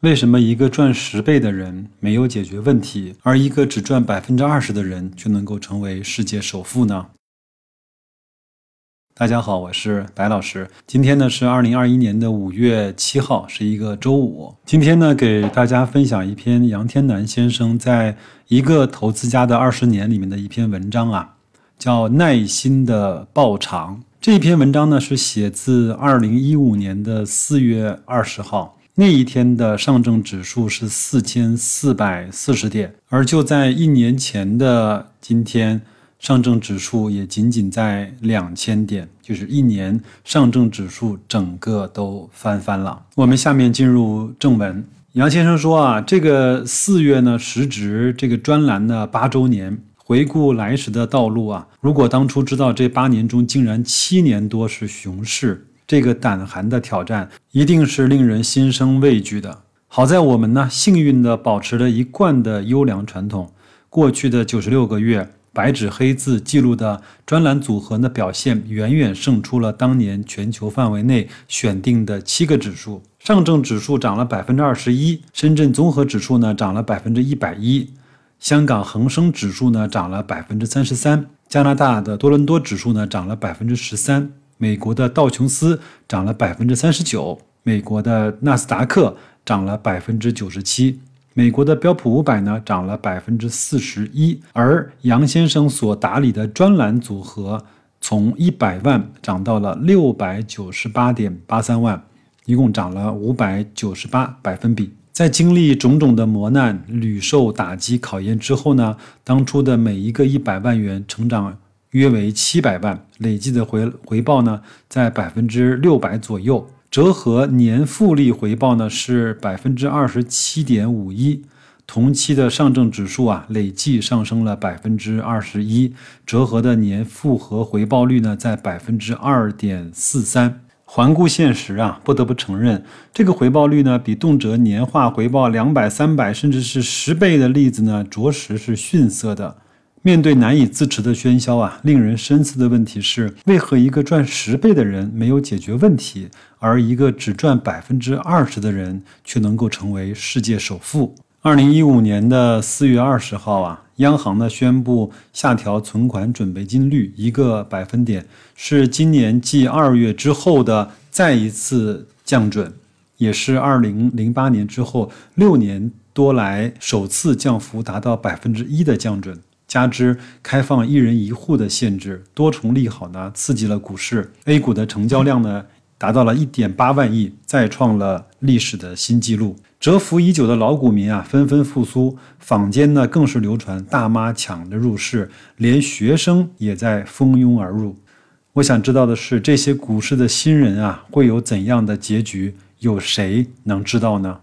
为什么一个赚十倍的人没有解决问题，而一个只赚百分之二十的人却能够成为世界首富呢？大家好，我是白老师。今天呢是二零二一年的五月七号，是一个周五。今天呢给大家分享一篇杨天南先生在一个投资家的二十年里面的一篇文章啊，叫《耐心的报偿》。这篇文章呢是写自二零一五年的四月二十号。那一天的上证指数是四千四百四十点，而就在一年前的今天，上证指数也仅仅在两千点，就是一年上证指数整个都翻番了。我们下面进入正文。杨先生说啊，这个四月呢，时值这个专栏的八周年，回顾来时的道路啊，如果当初知道这八年中竟然七年多是熊市。这个胆寒的挑战一定是令人心生畏惧的。好在我们呢，幸运地保持了一贯的优良传统。过去的九十六个月，白纸黑字记录的专栏组合的表现，远远胜出了当年全球范围内选定的七个指数。上证指数涨了百分之二十一，深圳综合指数呢涨了百分之一百一，香港恒生指数呢涨了百分之三十三，加拿大的多伦多指数呢涨了百分之十三。美国的道琼斯涨了百分之三十九，美国的纳斯达克涨了百分之九十七，美国的标普五百呢涨了百分之四十一，而杨先生所打理的专栏组合从一百万涨到了六百九十八点八三万，一共涨了五百九十八百分比。在经历种种的磨难、屡受打击考验之后呢，当初的每一个一百万元成长。约为七百万，累计的回回报呢，在百分之六百左右，折合年复利回报呢是百分之二十七点五一。同期的上证指数啊，累计上升了百分之二十一，折合的年复合回报率呢在百分之二点四三。环顾现实啊，不得不承认，这个回报率呢，比动辄年化回报两百、三百，甚至是十倍的例子呢，着实是逊色的。面对难以自持的喧嚣啊，令人深思的问题是：为何一个赚十倍的人没有解决问题，而一个只赚百分之二十的人却能够成为世界首富？二零一五年的四月二十号啊，央行呢宣布下调存款准备金率一个百分点，是今年继二月之后的再一次降准，也是二零零八年之后六年多来首次降幅达到百分之一的降准。加之开放一人一户的限制，多重利好呢，刺激了股市。A 股的成交量呢，达到了一点八万亿，再创了历史的新纪录。蛰伏已久的老股民啊，纷纷复苏。坊间呢，更是流传大妈抢着入市，连学生也在蜂拥而入。我想知道的是，这些股市的新人啊，会有怎样的结局？有谁能知道呢？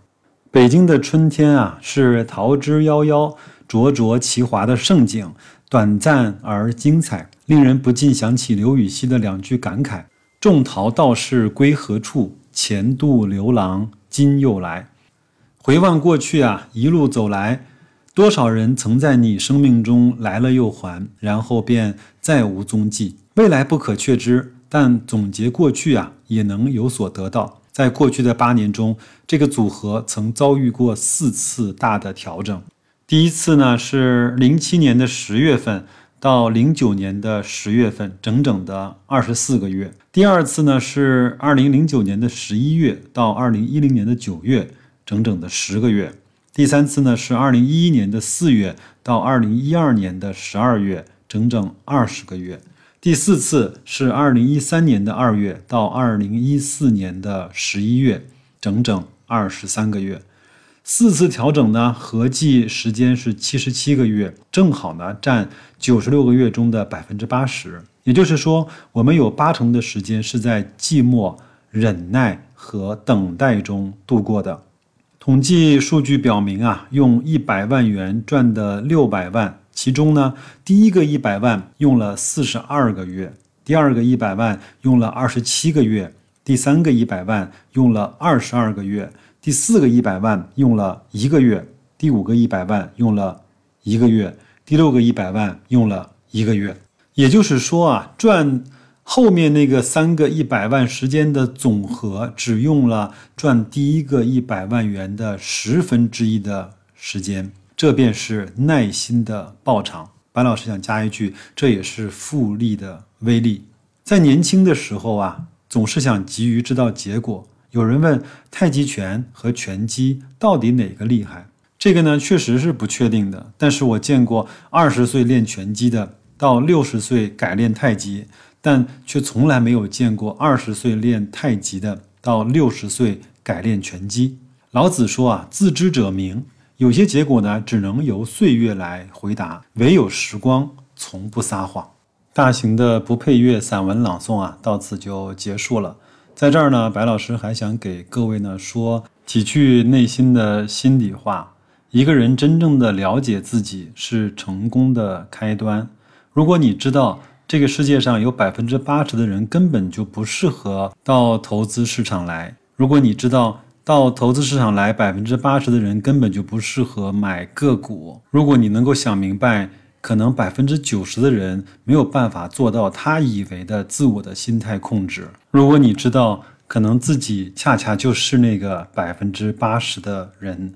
北京的春天啊，是桃之夭夭。灼灼其华的盛景，短暂而精彩，令人不禁想起刘禹锡的两句感慨：“种桃道士归何处？前度刘郎今又来。”回望过去啊，一路走来，多少人曾在你生命中来了又还，然后便再无踪迹。未来不可确知，但总结过去啊，也能有所得到。在过去的八年中，这个组合曾遭遇过四次大的调整。第一次呢是零七年的十月份到零九年的十月份，整整的二十四个月。第二次呢是二零零九年的十一月到二零一零年的九月，整整的十个月。第三次呢是二零一一年的四月到二零一二年的十二月，整整二十个月。第四次是二零一三年的二月到二零一四年的十一月，整整二十三个月。四次调整呢，合计时间是七十七个月，正好呢占九十六个月中的百分之八十。也就是说，我们有八成的时间是在寂寞、忍耐和等待中度过的。统计数据表明啊，用一百万元赚的六百万，其中呢，第一个一百万用了四十二个月，第二个一百万用了二十七个月，第三个一百万用了二十二个月。第四个一百万用了一个月，第五个一百万用了一个月，第六个一百万用了一个月。也就是说啊，赚后面那个三个一百万时间的总和，只用了赚第一个一百万元的十分之一的时间，这便是耐心的报偿。白老师想加一句，这也是复利的威力。在年轻的时候啊，总是想急于知道结果。有人问太极拳和拳击到底哪个厉害？这个呢，确实是不确定的。但是我见过二十岁练拳击的，到六十岁改练太极。但却从来没有见过二十岁练太极的到六十岁改练拳击。老子说啊，自知者明。有些结果呢，只能由岁月来回答，唯有时光从不撒谎。大型的不配乐散文朗诵啊，到此就结束了。在这儿呢，白老师还想给各位呢说几句内心的心里话。一个人真正的了解自己是成功的开端。如果你知道。这个世界上有百分之八十的人根本就不适合到投资市场来。如果你知道到投资市场来百分之八十的人根本就不适合买个股，如果你能够想明白，可能百分之九十的人没有办法做到他以为的自我的心态控制，如果你知道可能自己恰恰就是那个百分之八十的人。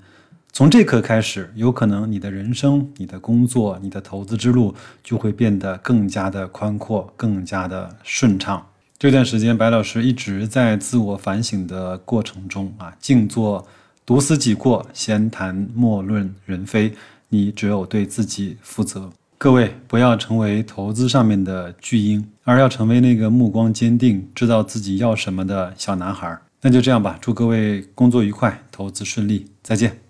从这刻开始，有可能你的人生、你的工作、你的投资之路就会变得更加的宽阔、更加的顺畅。这段时间，白老师一直在自我反省的过程中啊，静坐、独思己过、闲谈莫论人非。你只有对自己负责。各位不要成为投资上面的巨婴，而要成为那个目光坚定、知道自己要什么的小男孩。那就这样吧，祝各位工作愉快，投资顺利，再见。